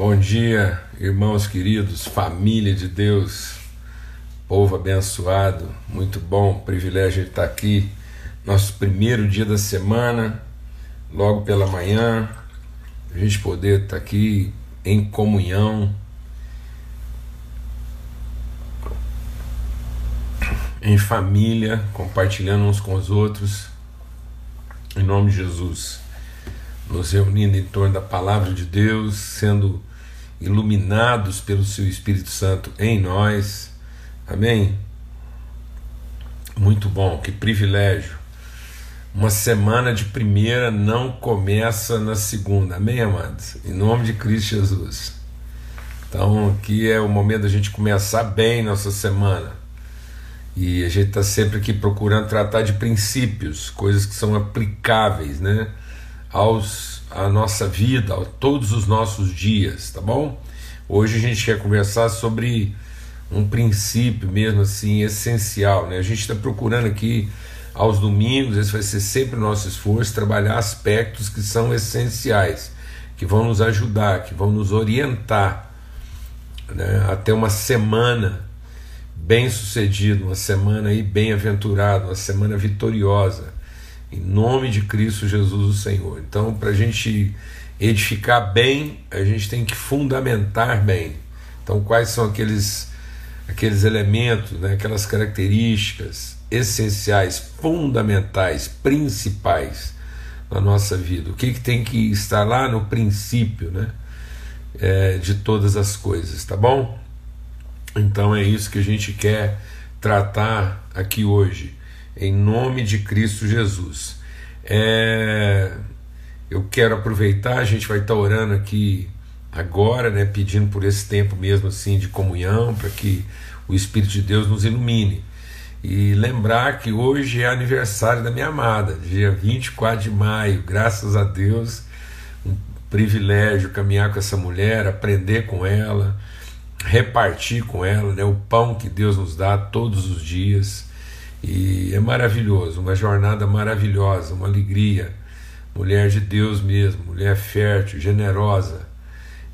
Bom dia, irmãos queridos, família de Deus, povo abençoado, muito bom, privilégio estar aqui, nosso primeiro dia da semana, logo pela manhã, a gente poder estar aqui em comunhão, em família, compartilhando uns com os outros, em nome de Jesus, nos reunindo em torno da palavra de Deus, sendo iluminados pelo seu Espírito Santo em nós. Amém? Muito bom, que privilégio. Uma semana de primeira não começa na segunda. Amém, amados? Em nome de Cristo Jesus. Então, aqui é o momento da gente começar bem nossa semana. E a gente está sempre aqui procurando tratar de princípios, coisas que são aplicáveis, né? Aos a nossa vida, todos os nossos dias, tá bom? Hoje a gente quer conversar sobre um princípio mesmo assim essencial, né? A gente está procurando aqui aos domingos, esse vai ser sempre o nosso esforço, trabalhar aspectos que são essenciais, que vão nos ajudar, que vão nos orientar né? até uma semana bem sucedida, uma semana aí bem-aventurada, uma semana vitoriosa em nome de Cristo Jesus, o Senhor. Então, para a gente edificar bem, a gente tem que fundamentar bem. Então, quais são aqueles, aqueles elementos, né, aquelas características essenciais, fundamentais, principais na nossa vida? O que, que tem que estar lá no princípio né, é, de todas as coisas, tá bom? Então, é isso que a gente quer tratar aqui hoje em nome de Cristo Jesus. É, eu quero aproveitar, a gente vai estar orando aqui agora, né, pedindo por esse tempo mesmo assim de comunhão, para que o Espírito de Deus nos ilumine. E lembrar que hoje é aniversário da minha amada, dia 24 de maio, graças a Deus, um privilégio caminhar com essa mulher, aprender com ela, repartir com ela né, o pão que Deus nos dá todos os dias. E é maravilhoso, uma jornada maravilhosa, uma alegria. Mulher de Deus mesmo, mulher fértil, generosa.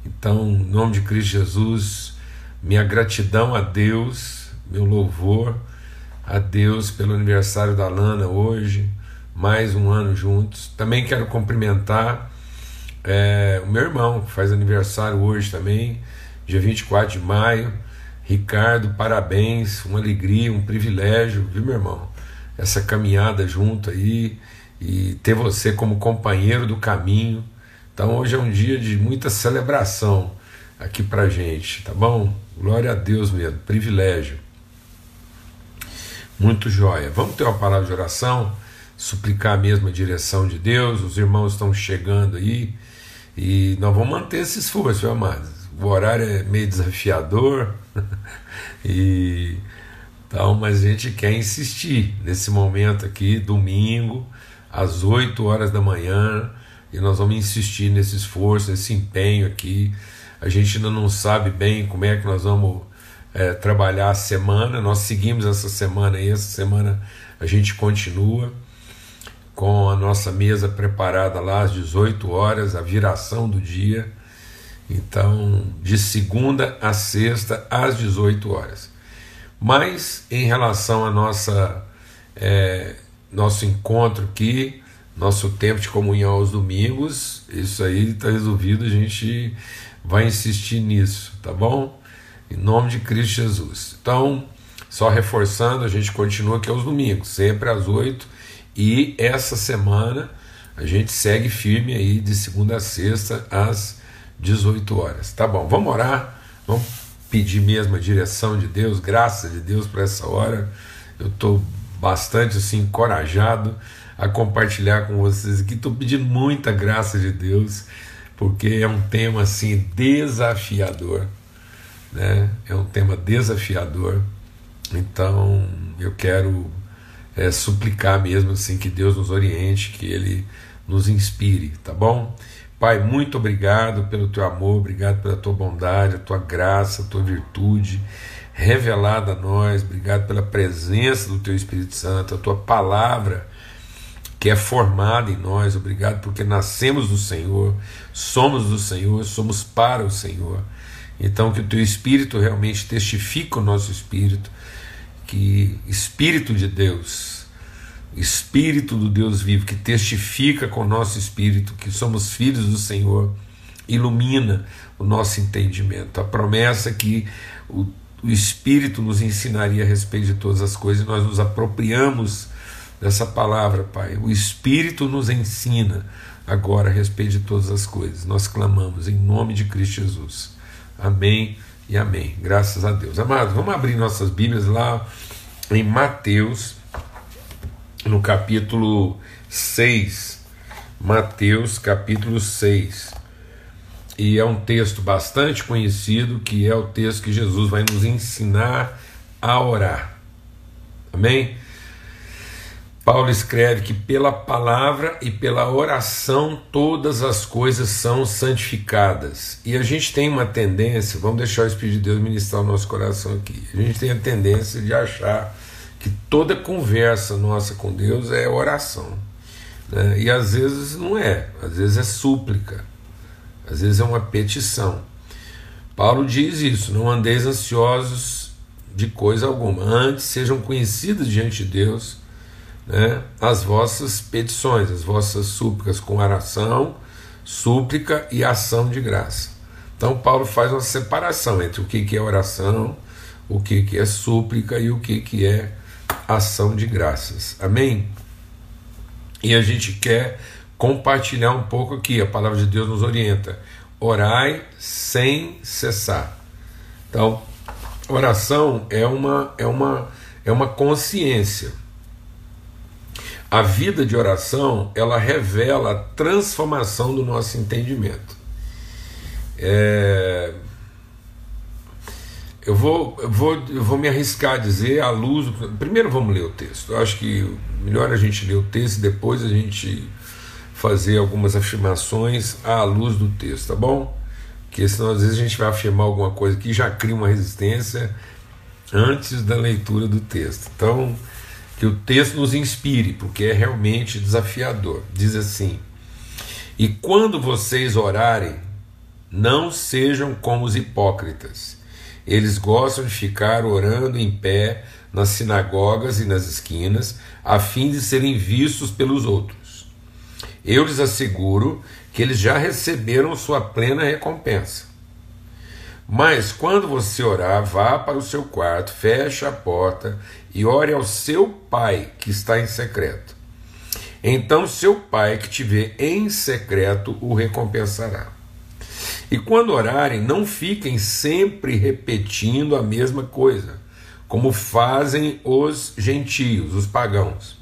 Então, em nome de Cristo Jesus, minha gratidão a Deus, meu louvor a Deus pelo aniversário da Lana hoje, mais um ano juntos. Também quero cumprimentar é, o meu irmão, que faz aniversário hoje também, dia 24 de maio Ricardo, parabéns, uma alegria, um privilégio, viu, meu irmão? Essa caminhada junto aí e ter você como companheiro do caminho. Então hoje é um dia de muita celebração aqui pra gente, tá bom? Glória a Deus mesmo, privilégio. Muito joia. Vamos ter uma palavra de oração, suplicar a mesma direção de Deus. Os irmãos estão chegando aí e nós vamos manter esse esforço, viu, amados? O horário é meio desafiador e então, mas a gente quer insistir nesse momento aqui, domingo, às 8 horas da manhã, e nós vamos insistir nesse esforço, nesse empenho aqui. A gente ainda não sabe bem como é que nós vamos é, trabalhar a semana, nós seguimos essa semana e essa semana a gente continua com a nossa mesa preparada lá às 18 horas, a viração do dia. Então, de segunda a sexta, às 18 horas. Mas, em relação a nossa, é, nosso encontro aqui, nosso tempo de comunhão aos domingos, isso aí está resolvido, a gente vai insistir nisso, tá bom? Em nome de Cristo Jesus. Então, só reforçando, a gente continua aqui aos domingos, sempre às 8 e essa semana a gente segue firme aí de segunda a sexta às 18 horas. Tá bom, vamos orar, vamos pedir mesmo a direção de Deus, graça de Deus para essa hora. Eu estou bastante assim encorajado a compartilhar com vocês aqui. Estou pedindo muita graça de Deus, porque é um tema assim desafiador, né? É um tema desafiador. Então eu quero é, suplicar mesmo assim que Deus nos oriente, que Ele nos inspire, tá bom? Pai, muito obrigado pelo teu amor, obrigado pela tua bondade, a tua graça, a tua virtude revelada a nós, obrigado pela presença do teu Espírito Santo, a tua palavra que é formada em nós. Obrigado porque nascemos do Senhor, somos do Senhor, somos para o Senhor. Então, que o teu espírito realmente testifique o nosso espírito, que Espírito de Deus, Espírito do Deus vivo, que testifica com o nosso espírito que somos filhos do Senhor, ilumina o nosso entendimento. A promessa que o, o Espírito nos ensinaria a respeito de todas as coisas e nós nos apropriamos dessa palavra, Pai. O Espírito nos ensina agora a respeito de todas as coisas. Nós clamamos em nome de Cristo Jesus. Amém e amém. Graças a Deus. Amados, vamos abrir nossas Bíblias lá em Mateus, no capítulo 6. Mateus, capítulo 6. E é um texto bastante conhecido, que é o texto que Jesus vai nos ensinar a orar. Amém? Paulo escreve que pela palavra e pela oração todas as coisas são santificadas. E a gente tem uma tendência, vamos deixar o Espírito de Deus ministrar o nosso coração aqui. A gente tem a tendência de achar que toda conversa nossa com Deus é oração. Né? E às vezes não é, às vezes é súplica, às vezes é uma petição. Paulo diz isso: não andeis ansiosos de coisa alguma, antes sejam conhecidos diante de Deus né, as vossas petições, as vossas súplicas com oração, súplica e ação de graça. Então Paulo faz uma separação entre o que, que é oração, o que, que é súplica e o que, que é ação de graças. Amém? E a gente quer compartilhar um pouco aqui, a palavra de Deus nos orienta. Orai sem cessar. Então, oração é uma, é uma, é uma consciência a vida de oração ela revela a transformação do nosso entendimento. É... Eu, vou, eu, vou, eu vou me arriscar a dizer à luz. Primeiro vamos ler o texto. Eu acho que melhor a gente ler o texto e depois a gente fazer algumas afirmações à luz do texto, tá bom? Porque senão às vezes a gente vai afirmar alguma coisa que já cria uma resistência antes da leitura do texto. Então, que o texto nos inspire, porque é realmente desafiador. Diz assim: E quando vocês orarem, não sejam como os hipócritas. Eles gostam de ficar orando em pé nas sinagogas e nas esquinas, a fim de serem vistos pelos outros. Eu lhes asseguro que eles já receberam sua plena recompensa. Mas quando você orar, vá para o seu quarto, feche a porta e ore ao seu pai que está em secreto. Então seu pai que te vê em secreto o recompensará. E quando orarem, não fiquem sempre repetindo a mesma coisa, como fazem os gentios, os pagãos.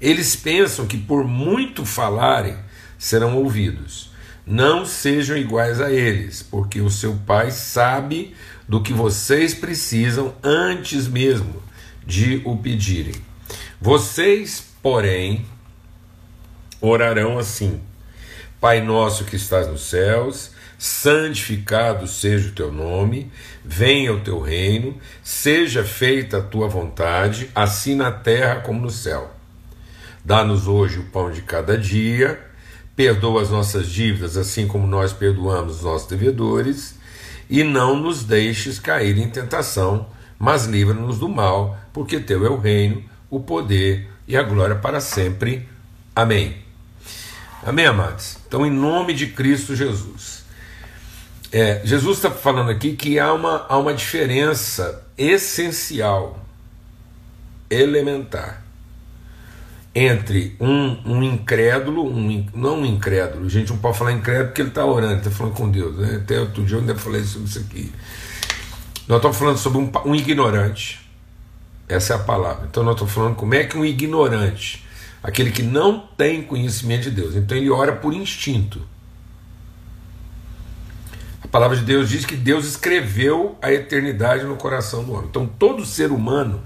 Eles pensam que por muito falarem serão ouvidos. Não sejam iguais a eles, porque o seu Pai sabe do que vocês precisam antes mesmo de o pedirem. Vocês, porém, orarão assim: Pai nosso que estás nos céus, santificado seja o teu nome, venha o teu reino, seja feita a tua vontade, assim na terra como no céu. Dá-nos hoje o pão de cada dia perdoa as nossas dívidas, assim como nós perdoamos os nossos devedores, e não nos deixes cair em tentação, mas livra-nos do mal, porque teu é o reino, o poder e a glória para sempre. Amém. Amém, amados? Então, em nome de Cristo Jesus. É, Jesus está falando aqui que há uma, há uma diferença essencial, elementar, entre um, um incrédulo, um, não um incrédulo, gente não pode falar incrédulo porque ele está orando, está falando com Deus. Né? Até outro dia eu ainda falei sobre isso aqui. Nós estamos falando sobre um, um ignorante, essa é a palavra. Então nós estamos falando como é que um ignorante, aquele que não tem conhecimento de Deus, então ele ora por instinto. Palavra de Deus diz que Deus escreveu a eternidade no coração do homem. Então todo ser humano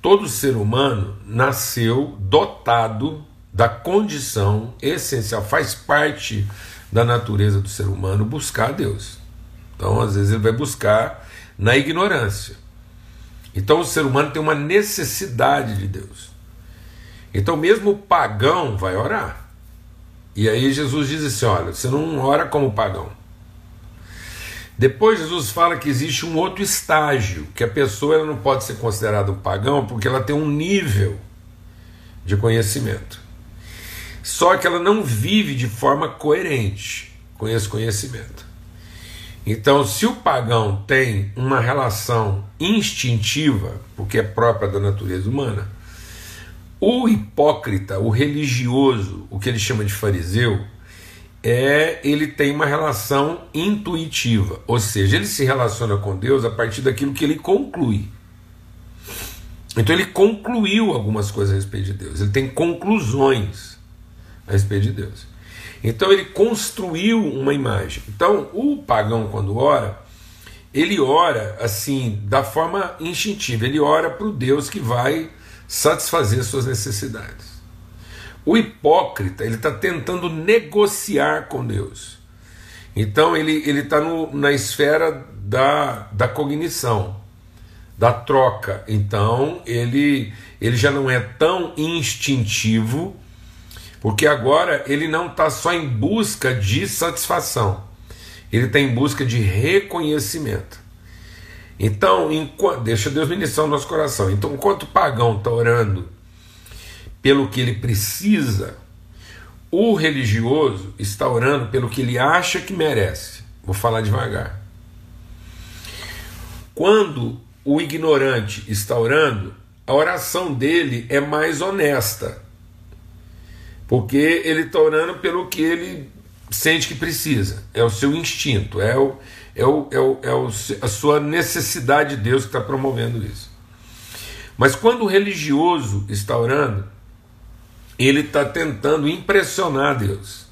Todo ser humano nasceu dotado da condição essencial, faz parte da natureza do ser humano buscar Deus. Então, às vezes, ele vai buscar na ignorância. Então, o ser humano tem uma necessidade de Deus. Então, mesmo o pagão vai orar. E aí Jesus diz assim: olha, você não ora como pagão. Depois Jesus fala que existe um outro estágio, que a pessoa ela não pode ser considerada um pagão porque ela tem um nível de conhecimento. Só que ela não vive de forma coerente com esse conhecimento. Então, se o pagão tem uma relação instintiva, porque é própria da natureza humana, o hipócrita, o religioso, o que ele chama de fariseu, é ele tem uma relação intuitiva, ou seja, ele se relaciona com Deus a partir daquilo que ele conclui. Então ele concluiu algumas coisas a respeito de Deus, ele tem conclusões a respeito de Deus. Então ele construiu uma imagem. Então o pagão quando ora, ele ora assim da forma instintiva, ele ora para o Deus que vai satisfazer suas necessidades. O hipócrita ele está tentando negociar com Deus. Então ele está na esfera da, da cognição, da troca. Então ele ele já não é tão instintivo, porque agora ele não está só em busca de satisfação, ele está em busca de reconhecimento. Então, enquanto, deixa Deus ministrar o nosso coração. Então, enquanto o pagão está orando pelo que ele precisa, o religioso está orando pelo que ele acha que merece. Vou falar devagar. Quando o ignorante está orando, a oração dele é mais honesta, porque ele está orando pelo que ele sente que precisa, é o seu instinto, é, o, é, o, é, o, é o, a sua necessidade de Deus que está promovendo isso. Mas quando o religioso está orando, ele está tentando impressionar Deus.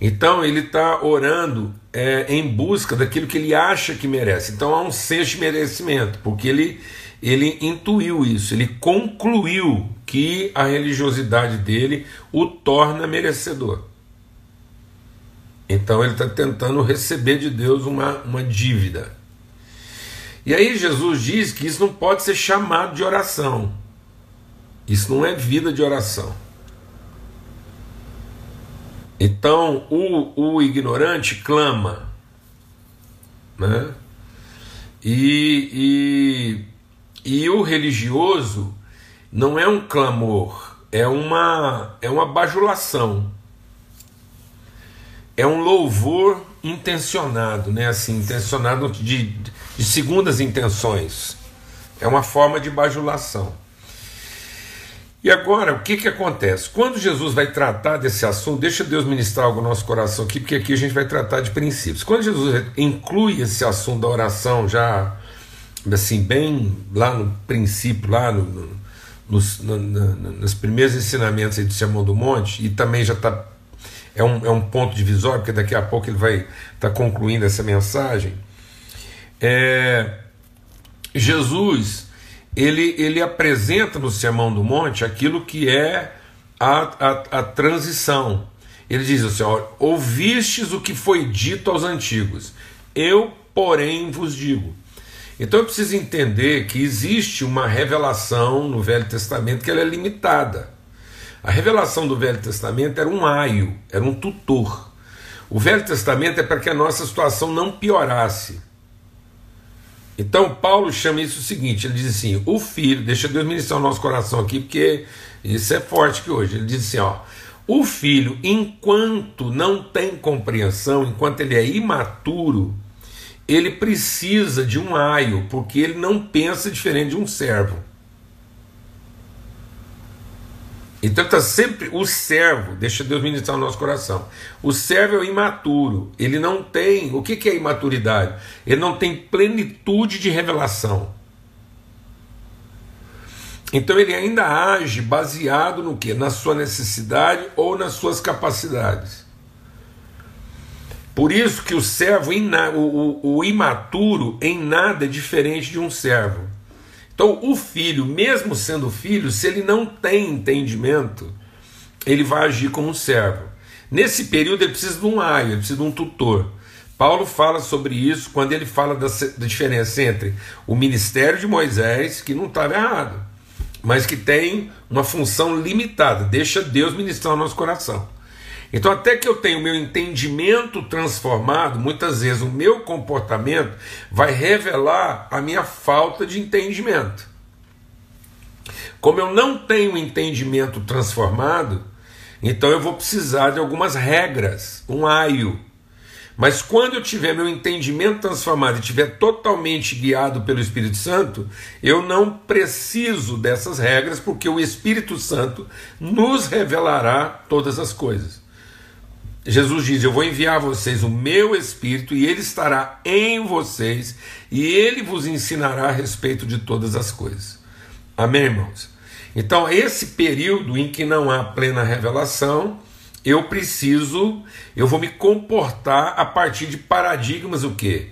Então ele está orando é, em busca daquilo que ele acha que merece. Então há um de merecimento, porque ele, ele intuiu isso, ele concluiu que a religiosidade dele o torna merecedor. Então ele está tentando receber de Deus uma, uma dívida. E aí Jesus diz que isso não pode ser chamado de oração. Isso não é vida de oração. Então o, o ignorante clama, né? E, e, e o religioso não é um clamor, é uma, é uma bajulação, é um louvor intencionado, né? Assim, intencionado de, de segundas intenções, é uma forma de bajulação. E agora, o que, que acontece? Quando Jesus vai tratar desse assunto, deixa Deus ministrar algo no nosso coração aqui, porque aqui a gente vai tratar de princípios. Quando Jesus inclui esse assunto da oração já, assim, bem lá no princípio, lá no, no, nos, no, no, nos primeiros ensinamentos do Sermão do Monte, e também já está. É um, é um ponto divisório, porque daqui a pouco ele vai estar tá concluindo essa mensagem. É, Jesus ele, ele apresenta no Sermão do Monte aquilo que é a, a, a transição. Ele diz assim: ó, ouvistes o que foi dito aos antigos, eu, porém, vos digo. Então eu preciso entender que existe uma revelação no Velho Testamento que ela é limitada. A revelação do Velho Testamento era um aio, era um tutor. O Velho Testamento é para que a nossa situação não piorasse. Então Paulo chama isso o seguinte: ele diz assim, o filho, deixa Deus ministrar o nosso coração aqui, porque isso é forte que hoje. Ele diz assim: ó, o filho, enquanto não tem compreensão, enquanto ele é imaturo, ele precisa de um aio, porque ele não pensa diferente de um servo. Então está sempre o servo, deixa Deus ministrar o nosso coração. O servo é o imaturo, ele não tem. O que, que é imaturidade? Ele não tem plenitude de revelação. Então ele ainda age baseado no que? Na sua necessidade ou nas suas capacidades. Por isso que o servo, o, o, o imaturo, em nada é diferente de um servo. Então, o filho, mesmo sendo filho, se ele não tem entendimento, ele vai agir como um servo. Nesse período, ele precisa de um aio, ele precisa de um tutor. Paulo fala sobre isso quando ele fala da, diferença entre o ministério de Moisés, que não estava errado, mas que tem uma função limitada. Deixa Deus ministrar o nosso coração. Então, até que eu tenha o meu entendimento transformado, muitas vezes o meu comportamento vai revelar a minha falta de entendimento. Como eu não tenho entendimento transformado, então eu vou precisar de algumas regras, um aio. Mas quando eu tiver meu entendimento transformado e estiver totalmente guiado pelo Espírito Santo, eu não preciso dessas regras, porque o Espírito Santo nos revelará todas as coisas. Jesus diz: Eu vou enviar a vocês o meu Espírito, e ele estará em vocês, e ele vos ensinará a respeito de todas as coisas. Amém, irmãos? Então, esse período em que não há plena revelação, eu preciso, eu vou me comportar a partir de paradigmas o quê?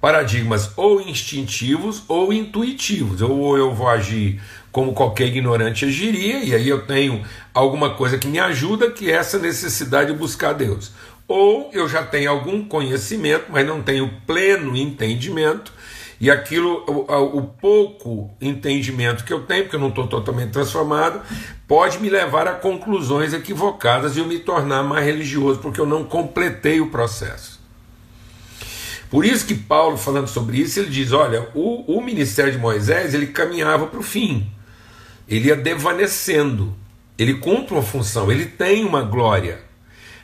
Paradigmas ou instintivos ou intuitivos. Ou eu vou agir como qualquer ignorante agiria, e aí eu tenho alguma coisa que me ajuda, que é essa necessidade de buscar Deus. Ou eu já tenho algum conhecimento, mas não tenho pleno entendimento, e aquilo, o, o pouco entendimento que eu tenho, porque eu não estou totalmente transformado, pode me levar a conclusões equivocadas e eu me tornar mais religioso, porque eu não completei o processo. Por isso que Paulo, falando sobre isso, ele diz: olha, o, o ministério de Moisés ele caminhava para o fim ele ia devanecendo, ele cumpre uma função, ele tem uma glória.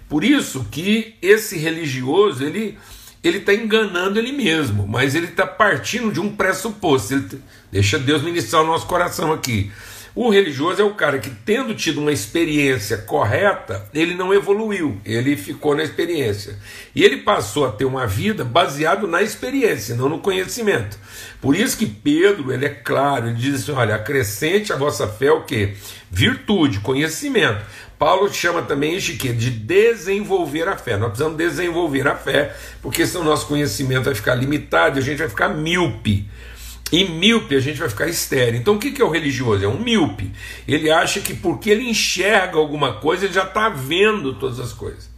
Por isso que esse religioso ele ele está enganando ele mesmo, mas ele está partindo de um pressuposto. Ele, deixa Deus ministrar o nosso coração aqui. O religioso é o cara que, tendo tido uma experiência correta, ele não evoluiu, ele ficou na experiência. E ele passou a ter uma vida baseado na experiência, não no conhecimento. Por isso que Pedro, ele é claro, ele diz assim: olha, acrescente a vossa fé o quê? Virtude, conhecimento. Paulo chama também isso de, de desenvolver a fé. Nós precisamos desenvolver a fé, porque senão nosso conhecimento vai ficar limitado e a gente vai ficar míope. E míope a gente vai ficar estéreo. Então o que é o religioso? É um míope. Ele acha que porque ele enxerga alguma coisa, ele já está vendo todas as coisas.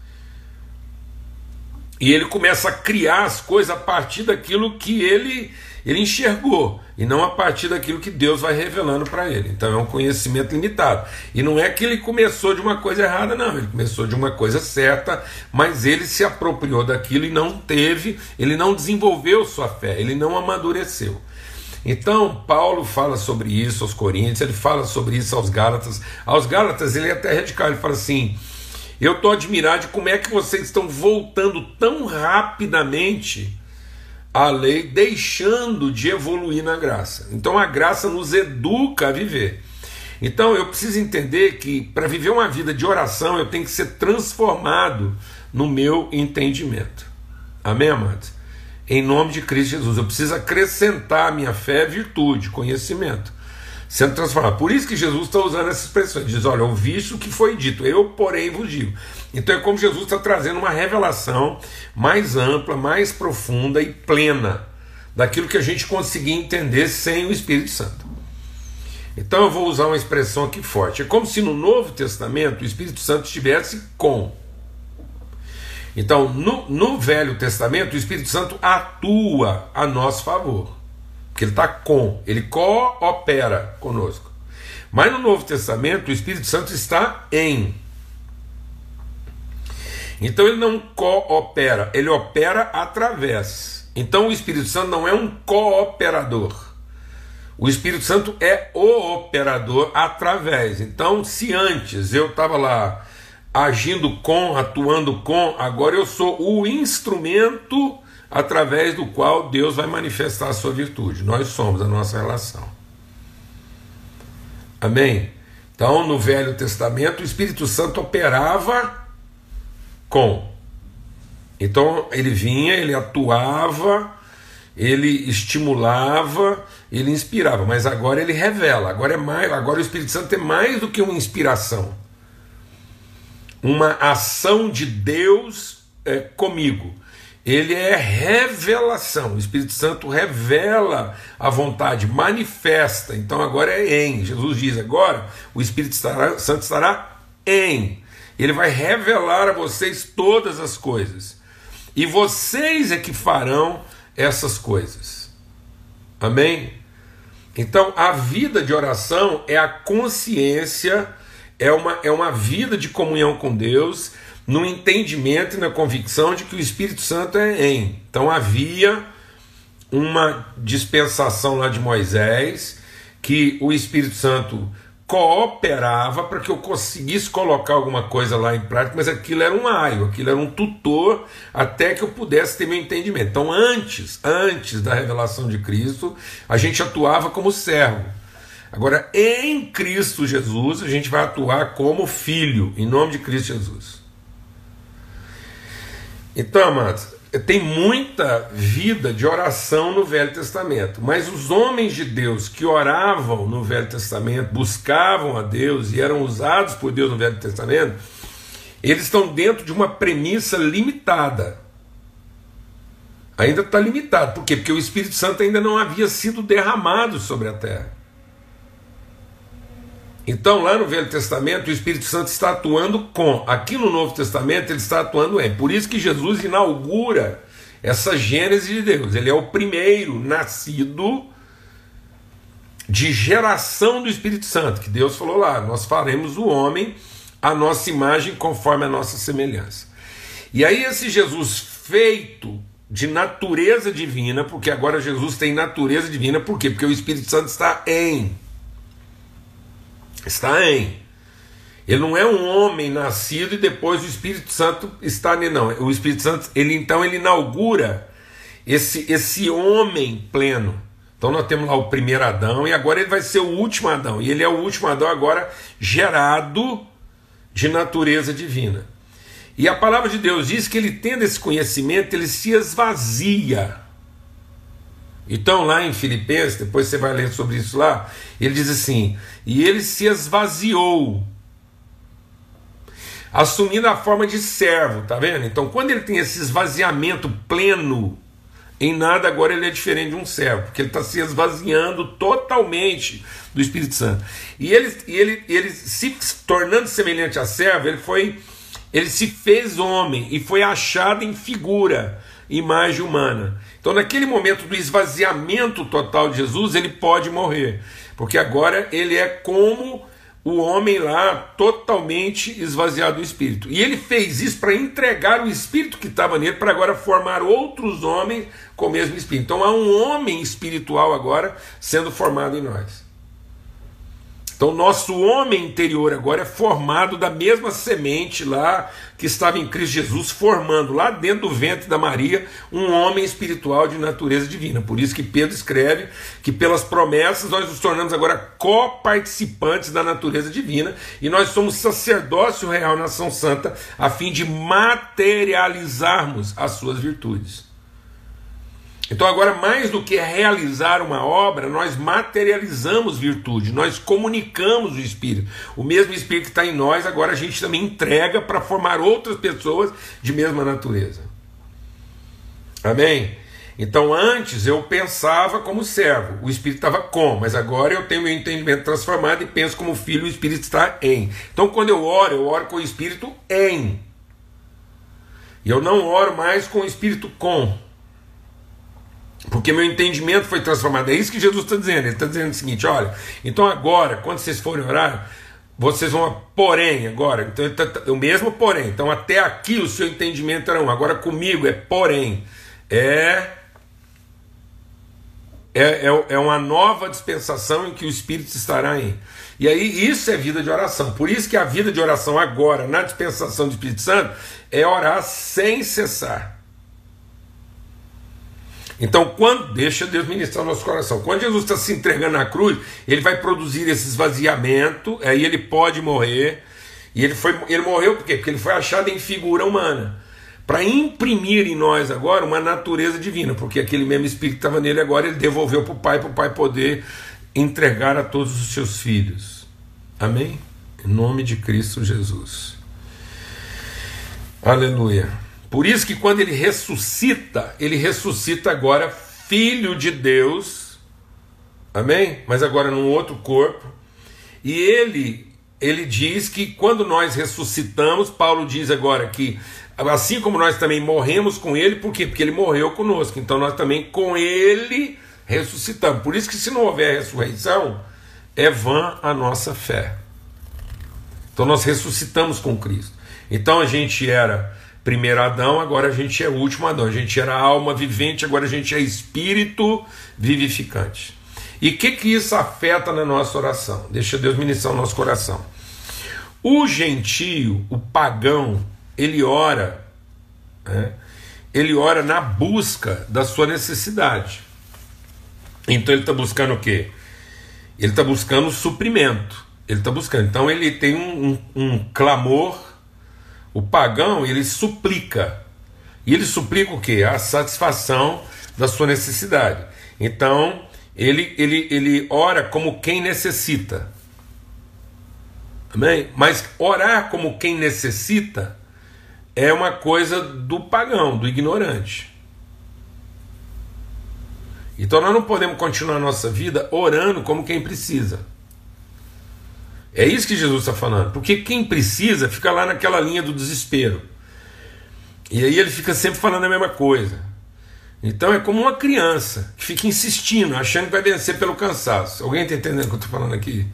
E ele começa a criar as coisas a partir daquilo que ele, ele enxergou, e não a partir daquilo que Deus vai revelando para ele. Então é um conhecimento limitado. E não é que ele começou de uma coisa errada, não. Ele começou de uma coisa certa, mas ele se apropriou daquilo e não teve, ele não desenvolveu sua fé, ele não amadureceu. Então, Paulo fala sobre isso aos Coríntios, ele fala sobre isso aos Gálatas. Aos Gálatas, ele é até radical, ele fala assim: Eu estou admirado de como é que vocês estão voltando tão rapidamente à lei, deixando de evoluir na graça. Então, a graça nos educa a viver. Então, eu preciso entender que para viver uma vida de oração, eu tenho que ser transformado no meu entendimento. Amém, amados? Em nome de Cristo Jesus. Eu preciso acrescentar à minha fé virtude, conhecimento, sendo transformado. Por isso que Jesus está usando essa expressão. Ele diz: Olha, ouviste o que foi dito, eu, porém, vos digo. Então é como Jesus está trazendo uma revelação mais ampla, mais profunda e plena daquilo que a gente conseguia entender sem o Espírito Santo. Então eu vou usar uma expressão aqui forte. É como se no Novo Testamento o Espírito Santo estivesse com então, no, no Velho Testamento, o Espírito Santo atua a nosso favor, porque ele está com, ele coopera conosco. Mas no Novo Testamento, o Espírito Santo está em. Então ele não coopera, ele opera através. Então o Espírito Santo não é um cooperador. O Espírito Santo é o operador através. Então, se antes eu estava lá agindo com, atuando com, agora eu sou o instrumento através do qual Deus vai manifestar a sua virtude. Nós somos a nossa relação. Amém? Então, no Velho Testamento, o Espírito Santo operava com. Então, ele vinha, ele atuava, ele estimulava, ele inspirava, mas agora ele revela. Agora é mais, agora o Espírito Santo é mais do que uma inspiração uma ação de Deus é, comigo. Ele é revelação. O Espírito Santo revela a vontade, manifesta. Então agora é em. Jesus diz agora: o Espírito estará, Santo estará em. Ele vai revelar a vocês todas as coisas. E vocês é que farão essas coisas. Amém? Então, a vida de oração é a consciência, é uma, é uma vida de comunhão com Deus, no entendimento e na convicção de que o Espírito Santo é em. Então, havia uma dispensação lá de Moisés, que o Espírito Santo cooperava para que eu conseguisse colocar alguma coisa lá em prática, mas aquilo era um aio, aquilo era um tutor até que eu pudesse ter meu entendimento. Então, antes, antes da revelação de Cristo, a gente atuava como servo. Agora, em Cristo Jesus, a gente vai atuar como filho, em nome de Cristo Jesus. Então, amados, tem muita vida de oração no Velho Testamento, mas os homens de Deus que oravam no Velho Testamento, buscavam a Deus e eram usados por Deus no Velho Testamento, eles estão dentro de uma premissa limitada. Ainda está limitado. Por quê? Porque o Espírito Santo ainda não havia sido derramado sobre a terra. Então, lá no Velho Testamento, o Espírito Santo está atuando com. Aqui no Novo Testamento, ele está atuando em. Por isso que Jesus inaugura essa gênese de Deus. Ele é o primeiro nascido de geração do Espírito Santo, que Deus falou lá: nós faremos o homem a nossa imagem conforme a nossa semelhança. E aí, esse Jesus feito de natureza divina, porque agora Jesus tem natureza divina, por quê? Porque o Espírito Santo está em. Está em. Ele não é um homem nascido e depois o Espírito Santo está nele, não. O Espírito Santo, ele então ele inaugura esse, esse homem pleno. Então nós temos lá o primeiro Adão e agora ele vai ser o último Adão. E ele é o último Adão agora gerado de natureza divina. E a palavra de Deus diz que ele tendo esse conhecimento, ele se esvazia. Então, lá em Filipenses, depois você vai ler sobre isso lá, ele diz assim: e ele se esvaziou, assumindo a forma de servo, tá vendo? Então, quando ele tem esse esvaziamento pleno, em nada agora ele é diferente de um servo, porque ele está se esvaziando totalmente do Espírito Santo. E ele, ele, ele se tornando semelhante a servo, ele foi, ele se fez homem e foi achado em figura, imagem humana. Então, naquele momento do esvaziamento total de Jesus, ele pode morrer, porque agora ele é como o homem lá totalmente esvaziado do espírito. E ele fez isso para entregar o espírito que estava nele, para agora formar outros homens com o mesmo espírito. Então há um homem espiritual agora sendo formado em nós. Então, nosso homem interior agora é formado da mesma semente lá que estava em Cristo Jesus, formando lá dentro do ventre da Maria um homem espiritual de natureza divina. Por isso que Pedro escreve que pelas promessas nós nos tornamos agora coparticipantes da natureza divina e nós somos sacerdócio real nação santa a fim de materializarmos as suas virtudes. Então, agora, mais do que realizar uma obra, nós materializamos virtude, nós comunicamos o Espírito. O mesmo Espírito que está em nós, agora a gente também entrega para formar outras pessoas de mesma natureza. Amém? Então, antes eu pensava como servo, o Espírito estava com, mas agora eu tenho meu entendimento transformado e penso como filho, o Espírito está em. Então, quando eu oro, eu oro com o Espírito em. E eu não oro mais com o Espírito com. Porque meu entendimento foi transformado. É isso que Jesus está dizendo. Ele está dizendo o seguinte: olha, então agora, quando vocês forem orar, vocês vão, porém, agora, então tá, tá, o mesmo porém. Então até aqui o seu entendimento era um, agora comigo é porém. É, é, é, é uma nova dispensação em que o Espírito estará em. E aí isso é vida de oração. Por isso que a vida de oração agora, na dispensação do Espírito Santo, é orar sem cessar. Então, quando deixa Deus ministrar nosso coração, quando Jesus está se entregando na cruz, ele vai produzir esse esvaziamento, aí ele pode morrer. E ele, foi, ele morreu por quê? Porque ele foi achado em figura humana. Para imprimir em nós agora uma natureza divina, porque aquele mesmo Espírito que estava nele agora, ele devolveu para o Pai, para o Pai poder entregar a todos os seus filhos. Amém? Em nome de Cristo Jesus. Aleluia. Por isso que quando ele ressuscita, ele ressuscita agora filho de Deus. Amém? Mas agora num outro corpo. E ele ele diz que quando nós ressuscitamos, Paulo diz agora que assim como nós também morremos com ele, por quê? Porque ele morreu conosco. Então nós também com ele ressuscitamos. Por isso que se não houver ressurreição, é vã a nossa fé. Então nós ressuscitamos com Cristo. Então a gente era primeiro Adão, agora a gente é o último Adão. A gente era alma vivente, agora a gente é espírito vivificante. E o que, que isso afeta na nossa oração? Deixa Deus ministrar o nosso coração. O gentio, o pagão, ele ora, né? ele ora na busca da sua necessidade. Então ele está buscando o quê? Ele está buscando suprimento. Ele está buscando. Então ele tem um, um, um clamor. O pagão ele suplica. E ele suplica o quê? A satisfação da sua necessidade. Então ele, ele, ele ora como quem necessita. Amém? Mas orar como quem necessita é uma coisa do pagão, do ignorante. Então nós não podemos continuar a nossa vida orando como quem precisa. É isso que Jesus está falando. Porque quem precisa fica lá naquela linha do desespero. E aí ele fica sempre falando a mesma coisa. Então é como uma criança que fica insistindo, achando que vai vencer pelo cansaço. Alguém está entendendo o que eu estou falando aqui?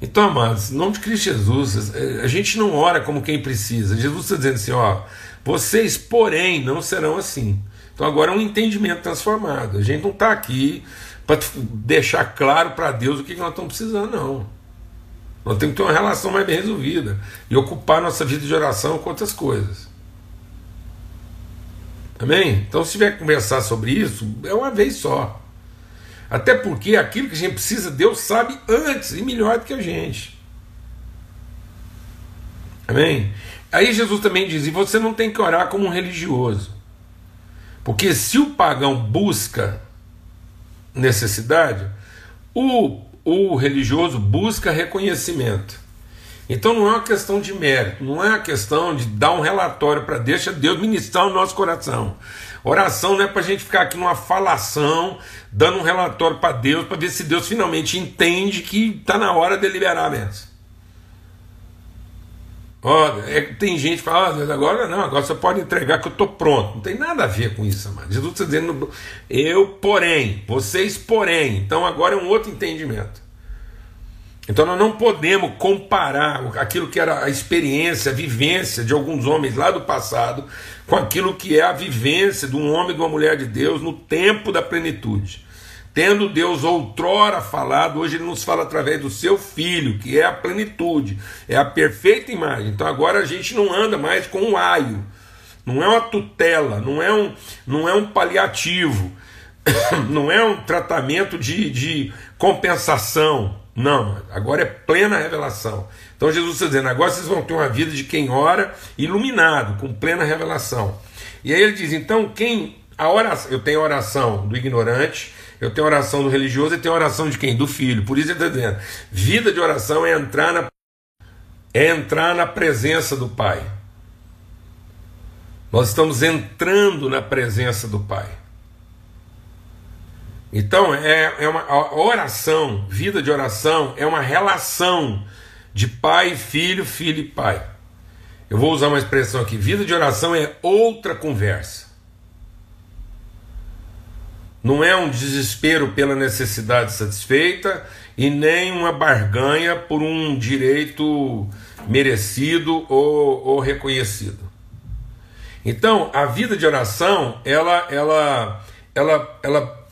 Então, amados, em nome de Cristo Jesus, a gente não ora como quem precisa. Jesus está dizendo assim: ó, vocês, porém, não serão assim. Então agora é um entendimento transformado. A gente não está aqui para deixar claro para Deus o que nós estamos precisando, não. Nós temos que ter uma relação mais bem resolvida e ocupar nossa vida de oração com outras coisas. Amém? Então, se tiver que conversar sobre isso, é uma vez só. Até porque aquilo que a gente precisa, Deus sabe antes e melhor do que a gente. Amém? Aí Jesus também diz: e você não tem que orar como um religioso. Porque se o pagão busca necessidade, o, o religioso busca reconhecimento. Então não é uma questão de mérito, não é uma questão de dar um relatório para deixa Deus ministrar o nosso coração. Oração não é para a gente ficar aqui numa falação, dando um relatório para Deus, para ver se Deus finalmente entende que está na hora de liberar benção. Ó, é, tem gente que fala, ah, agora não, agora você pode entregar que eu estou pronto. Não tem nada a ver com isso, amado. Jesus está dizendo, eu, porém, vocês, porém. Então agora é um outro entendimento. Então nós não podemos comparar aquilo que era a experiência, a vivência de alguns homens lá do passado com aquilo que é a vivência de um homem e de uma mulher de Deus no tempo da plenitude. Tendo Deus outrora falado, hoje ele nos fala através do seu filho, que é a plenitude, é a perfeita imagem. Então agora a gente não anda mais com um aio, não é uma tutela, não é um, não é um paliativo, não é um tratamento de, de compensação não, agora é plena revelação. Então Jesus está dizendo: agora vocês vão ter uma vida de quem ora iluminado, com plena revelação. E aí ele diz: então, quem. A oração, eu tenho a oração do ignorante, eu tenho oração do religioso e tenho oração de quem? Do filho. Por isso ele está dizendo: vida de oração é entrar na, é entrar na presença do Pai. Nós estamos entrando na presença do Pai. Então, é, é uma oração, vida de oração, é uma relação de pai, filho, filho e pai. Eu vou usar uma expressão aqui: vida de oração é outra conversa. Não é um desespero pela necessidade satisfeita e nem uma barganha por um direito merecido ou, ou reconhecido. Então, a vida de oração, ela, ela, ela, ela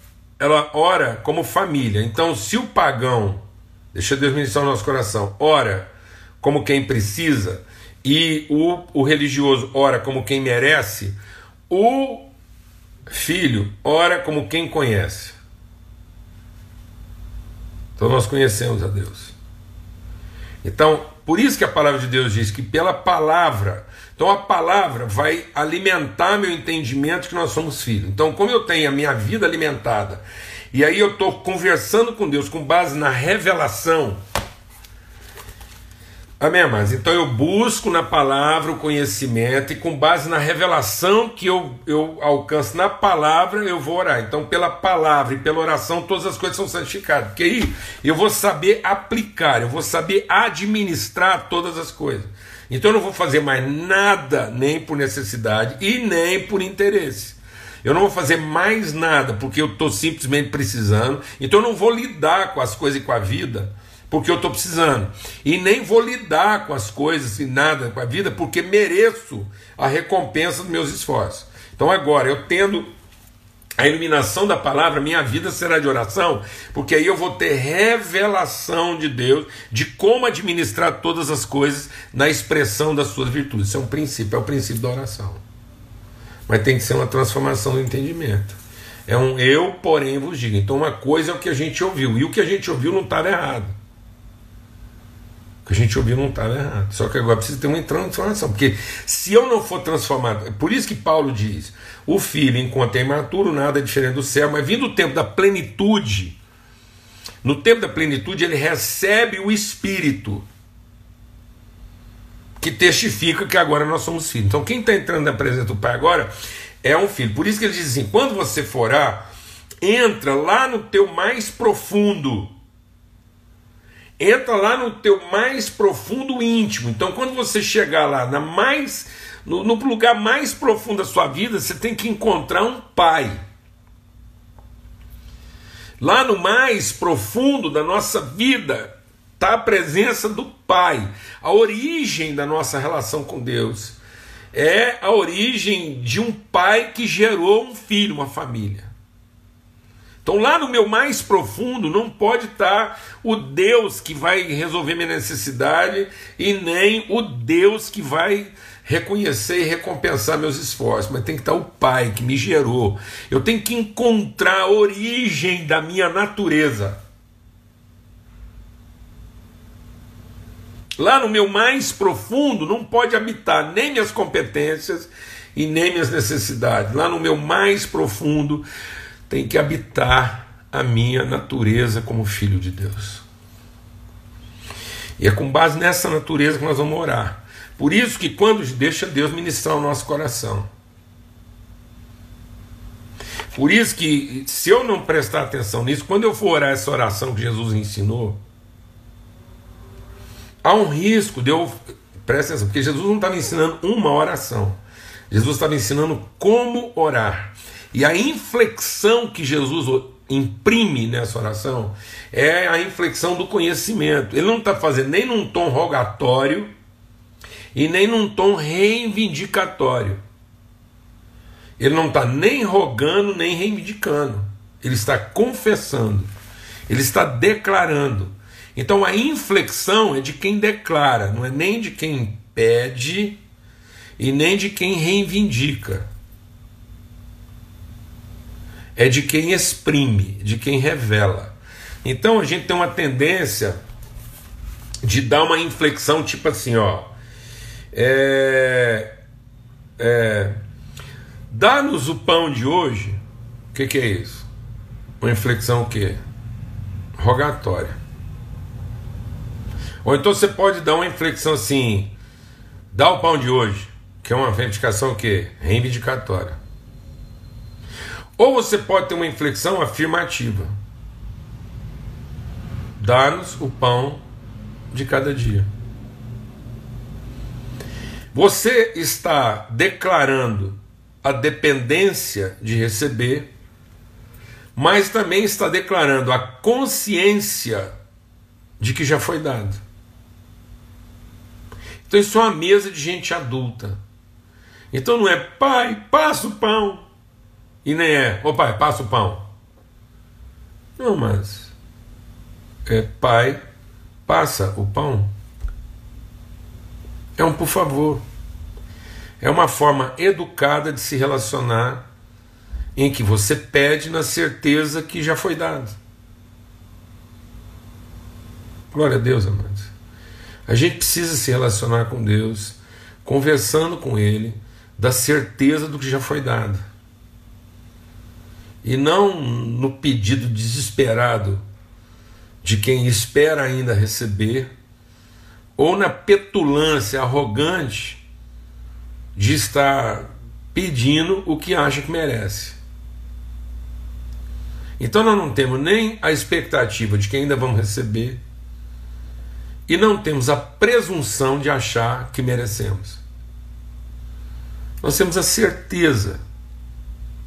ela ora como família. Então, se o pagão, deixa Deus ministrar o nosso coração, ora como quem precisa e o, o religioso ora como quem merece, o filho ora como quem conhece. Então nós conhecemos a Deus. Então, por isso que a palavra de Deus diz que pela palavra então a palavra vai alimentar meu entendimento que nós somos filhos. Então, como eu tenho a minha vida alimentada, e aí eu estou conversando com Deus com base na revelação. Amém, mas então eu busco na palavra o conhecimento e com base na revelação que eu, eu alcanço na palavra, eu vou orar. Então, pela palavra e pela oração, todas as coisas são santificadas. Porque aí eu vou saber aplicar, eu vou saber administrar todas as coisas. Então eu não vou fazer mais nada, nem por necessidade e nem por interesse. Eu não vou fazer mais nada porque eu estou simplesmente precisando. Então eu não vou lidar com as coisas e com a vida porque eu estou precisando. E nem vou lidar com as coisas e nada com a vida porque mereço a recompensa dos meus esforços. Então agora, eu tendo a iluminação da palavra, minha vida será de oração, porque aí eu vou ter revelação de Deus de como administrar todas as coisas na expressão das suas virtudes. Isso é um princípio, é o princípio da oração. Mas tem que ser uma transformação do entendimento. É um eu, porém, vos digo. Então, uma coisa é o que a gente ouviu, e o que a gente ouviu não estava errado. O que a gente ouviu não estava errado. Só que agora precisa ter uma transformação. Porque se eu não for transformado, é por isso que Paulo diz: o filho, enquanto é imaturo, nada é diferente do céu, mas vindo o tempo da plenitude, no tempo da plenitude, ele recebe o Espírito, que testifica que agora nós somos filhos. Então, quem está entrando na presença do Pai agora é um filho. Por isso que ele diz assim: quando você forar, entra lá no teu mais profundo. Entra lá no teu mais profundo íntimo. Então, quando você chegar lá na mais no, no lugar mais profundo da sua vida, você tem que encontrar um pai. Lá no mais profundo da nossa vida está a presença do Pai. A origem da nossa relação com Deus é a origem de um pai que gerou um filho, uma família. Então, lá no meu mais profundo, não pode estar o Deus que vai resolver minha necessidade e nem o Deus que vai reconhecer e recompensar meus esforços, mas tem que estar o Pai que me gerou. Eu tenho que encontrar a origem da minha natureza. Lá no meu mais profundo não pode habitar nem minhas competências e nem minhas necessidades. Lá no meu mais profundo tem que habitar a minha natureza como filho de Deus. E é com base nessa natureza que nós vamos orar. Por isso que quando deixa Deus ministrar o nosso coração. Por isso que se eu não prestar atenção nisso, quando eu for orar essa oração que Jesus ensinou, há um risco de eu. Presta atenção, porque Jesus não estava ensinando uma oração. Jesus estava ensinando como orar. E a inflexão que Jesus imprime nessa oração é a inflexão do conhecimento. Ele não está fazendo nem num tom rogatório e nem num tom reivindicatório. Ele não está nem rogando, nem reivindicando. Ele está confessando. Ele está declarando. Então a inflexão é de quem declara, não é nem de quem pede e nem de quem reivindica. É de quem exprime, de quem revela. Então a gente tem uma tendência de dar uma inflexão tipo assim, ó. É, é, Dá-nos o pão de hoje. O que, que, é isso? Uma inflexão o quê? Rogatória. Ou então você pode dar uma inflexão assim, dá o pão de hoje, que é uma reivindicação o quê? Reivindicatória. Ou você pode ter uma inflexão afirmativa. Dá-nos o pão de cada dia. Você está declarando a dependência de receber, mas também está declarando a consciência de que já foi dado. Então isso é uma mesa de gente adulta. Então não é pai, passa o pão. E nem é, ô pai, passa o pão. Não, mas é pai, passa o pão. É um por favor. É uma forma educada de se relacionar em que você pede na certeza que já foi dado. Glória a Deus, amados. A gente precisa se relacionar com Deus, conversando com Ele, da certeza do que já foi dado. E não no pedido desesperado de quem espera ainda receber ou na petulância arrogante de estar pedindo o que acha que merece. Então nós não temos nem a expectativa de que ainda vamos receber e não temos a presunção de achar que merecemos. Nós temos a certeza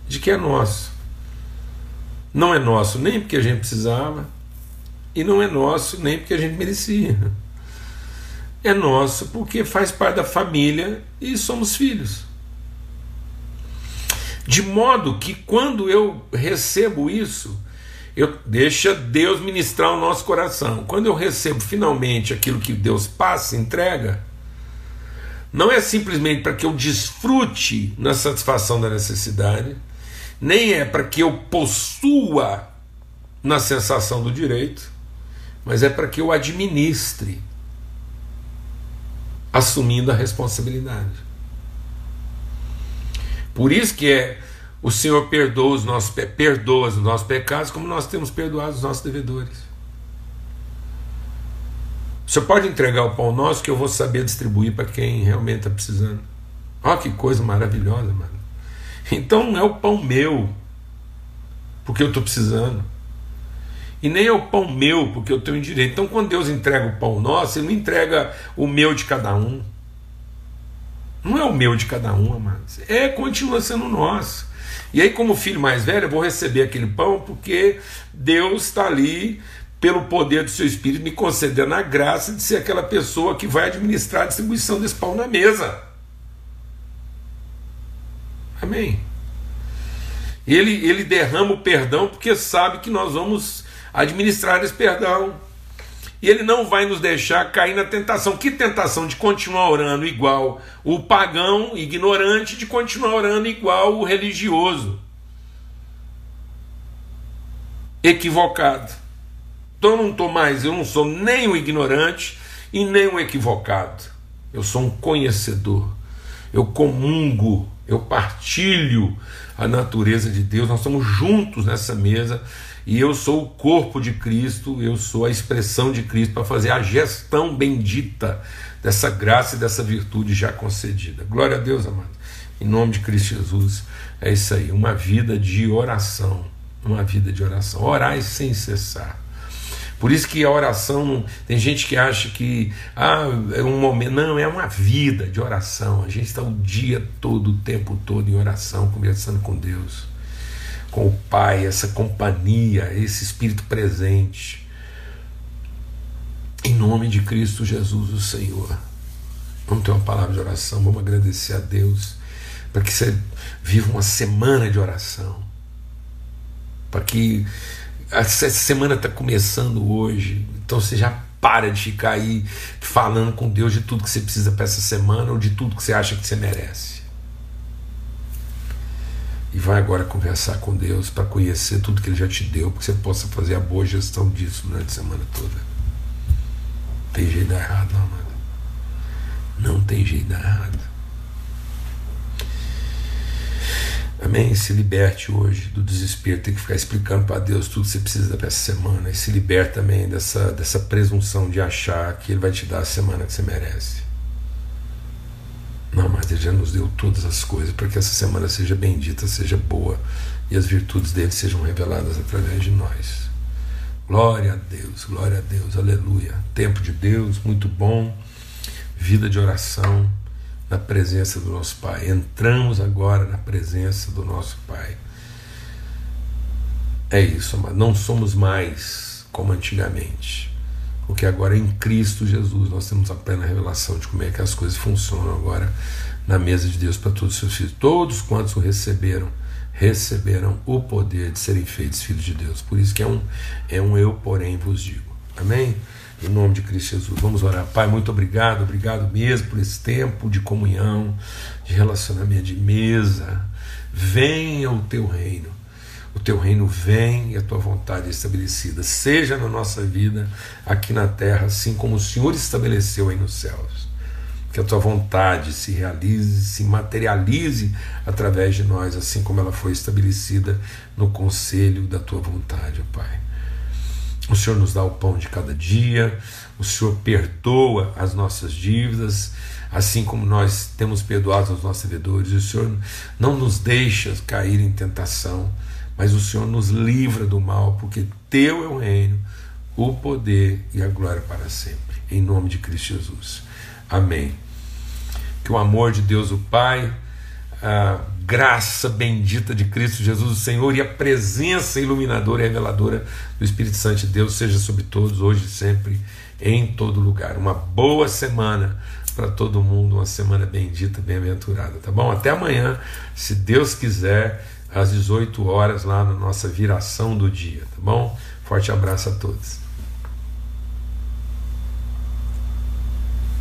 de que é nosso. Não é nosso nem porque a gente precisava, e não é nosso nem porque a gente merecia. É nosso porque faz parte da família e somos filhos. De modo que quando eu recebo isso, eu deixa Deus ministrar o nosso coração. Quando eu recebo finalmente aquilo que Deus passa, entrega, não é simplesmente para que eu desfrute na satisfação da necessidade, nem é para que eu possua na sensação do direito, mas é para que eu administre, assumindo a responsabilidade. Por isso que é o Senhor perdoa os nossos, perdoa os nossos pecados, como nós temos perdoado os nossos devedores. Você pode entregar o pão nosso que eu vou saber distribuir para quem realmente está precisando. Olha que coisa maravilhosa, mano. Então não é o pão meu, porque eu estou precisando. E nem é o pão meu, porque eu tenho direito. Então, quando Deus entrega o pão nosso, Ele não entrega o meu de cada um. Não é o meu de cada um, amados. É, continua sendo nosso. E aí, como filho mais velho, eu vou receber aquele pão porque Deus está ali, pelo poder do seu espírito, me concedendo a graça de ser aquela pessoa que vai administrar a distribuição desse pão na mesa. Amém. Ele, ele derrama o perdão porque sabe que nós vamos administrar esse perdão. E ele não vai nos deixar cair na tentação. Que tentação? De continuar orando igual o pagão ignorante, de continuar orando igual o religioso equivocado. Então eu não estou mais, eu não sou nem um ignorante e nem um equivocado. Eu sou um conhecedor. Eu comungo, eu partilho a natureza de Deus. Nós estamos juntos nessa mesa e eu sou o corpo de Cristo, eu sou a expressão de Cristo para fazer a gestão bendita dessa graça e dessa virtude já concedida. Glória a Deus, amado. Em nome de Cristo Jesus. É isso aí, uma vida de oração. Uma vida de oração. Orai sem cessar. Por isso que a oração, tem gente que acha que ah, é um momento. Não, é uma vida de oração. A gente está o dia todo, o tempo todo em oração, conversando com Deus com o Pai, essa companhia, esse Espírito presente. Em nome de Cristo Jesus, o Senhor. Vamos ter uma palavra de oração, vamos agradecer a Deus para que você viva uma semana de oração. Para que essa semana está começando hoje, então você já para de ficar aí falando com Deus de tudo que você precisa para essa semana ou de tudo que você acha que você merece e vai agora conversar com Deus para conhecer tudo que Ele já te deu, para que você possa fazer a boa gestão disso durante a semana toda. Não tem jeito errado, não, mano. Não tem jeito errado. Amém? Se liberte hoje do desespero, tem que ficar explicando para Deus tudo que você precisa para essa semana. E se liberte também dessa, dessa presunção de achar que Ele vai te dar a semana que você merece. Não, mas Ele já nos deu todas as coisas para que essa semana seja bendita, seja boa e as virtudes dele sejam reveladas através de nós. Glória a Deus, glória a Deus, aleluia. Tempo de Deus, muito bom. Vida de oração na presença do nosso Pai. Entramos agora na presença do nosso Pai. É isso, mas não somos mais como antigamente. Porque agora em Cristo Jesus nós temos a plena revelação de como é que as coisas funcionam agora na mesa de Deus para todos os seus filhos. Todos quantos o receberam, receberam o poder de serem feitos filhos de Deus. Por isso que é um, é um eu, porém, vos digo. Amém? Em nome de Cristo Jesus. Vamos orar. Pai, muito obrigado, obrigado mesmo por esse tempo de comunhão, de relacionamento de mesa. Venha o teu reino o teu reino vem e a tua vontade é estabelecida, seja na nossa vida aqui na terra, assim como o Senhor estabeleceu aí nos céus. Que a tua vontade se realize, se materialize através de nós, assim como ela foi estabelecida no conselho da tua vontade, Pai. O Senhor nos dá o pão de cada dia, o Senhor perdoa as nossas dívidas, assim como nós temos perdoado os nossos devedores, o Senhor não nos deixa cair em tentação mas o Senhor nos livra do mal, porque teu é o reino, o poder e a glória para sempre. Em nome de Cristo Jesus. Amém. Que o amor de Deus, o Pai, a graça bendita de Cristo Jesus, o Senhor, e a presença iluminadora e reveladora do Espírito Santo de Deus seja sobre todos, hoje e sempre, em todo lugar. Uma boa semana para todo mundo, uma semana bendita, bem-aventurada, tá bom? Até amanhã, se Deus quiser, às 18 horas, lá na nossa viração do dia, tá bom? Forte abraço a todos.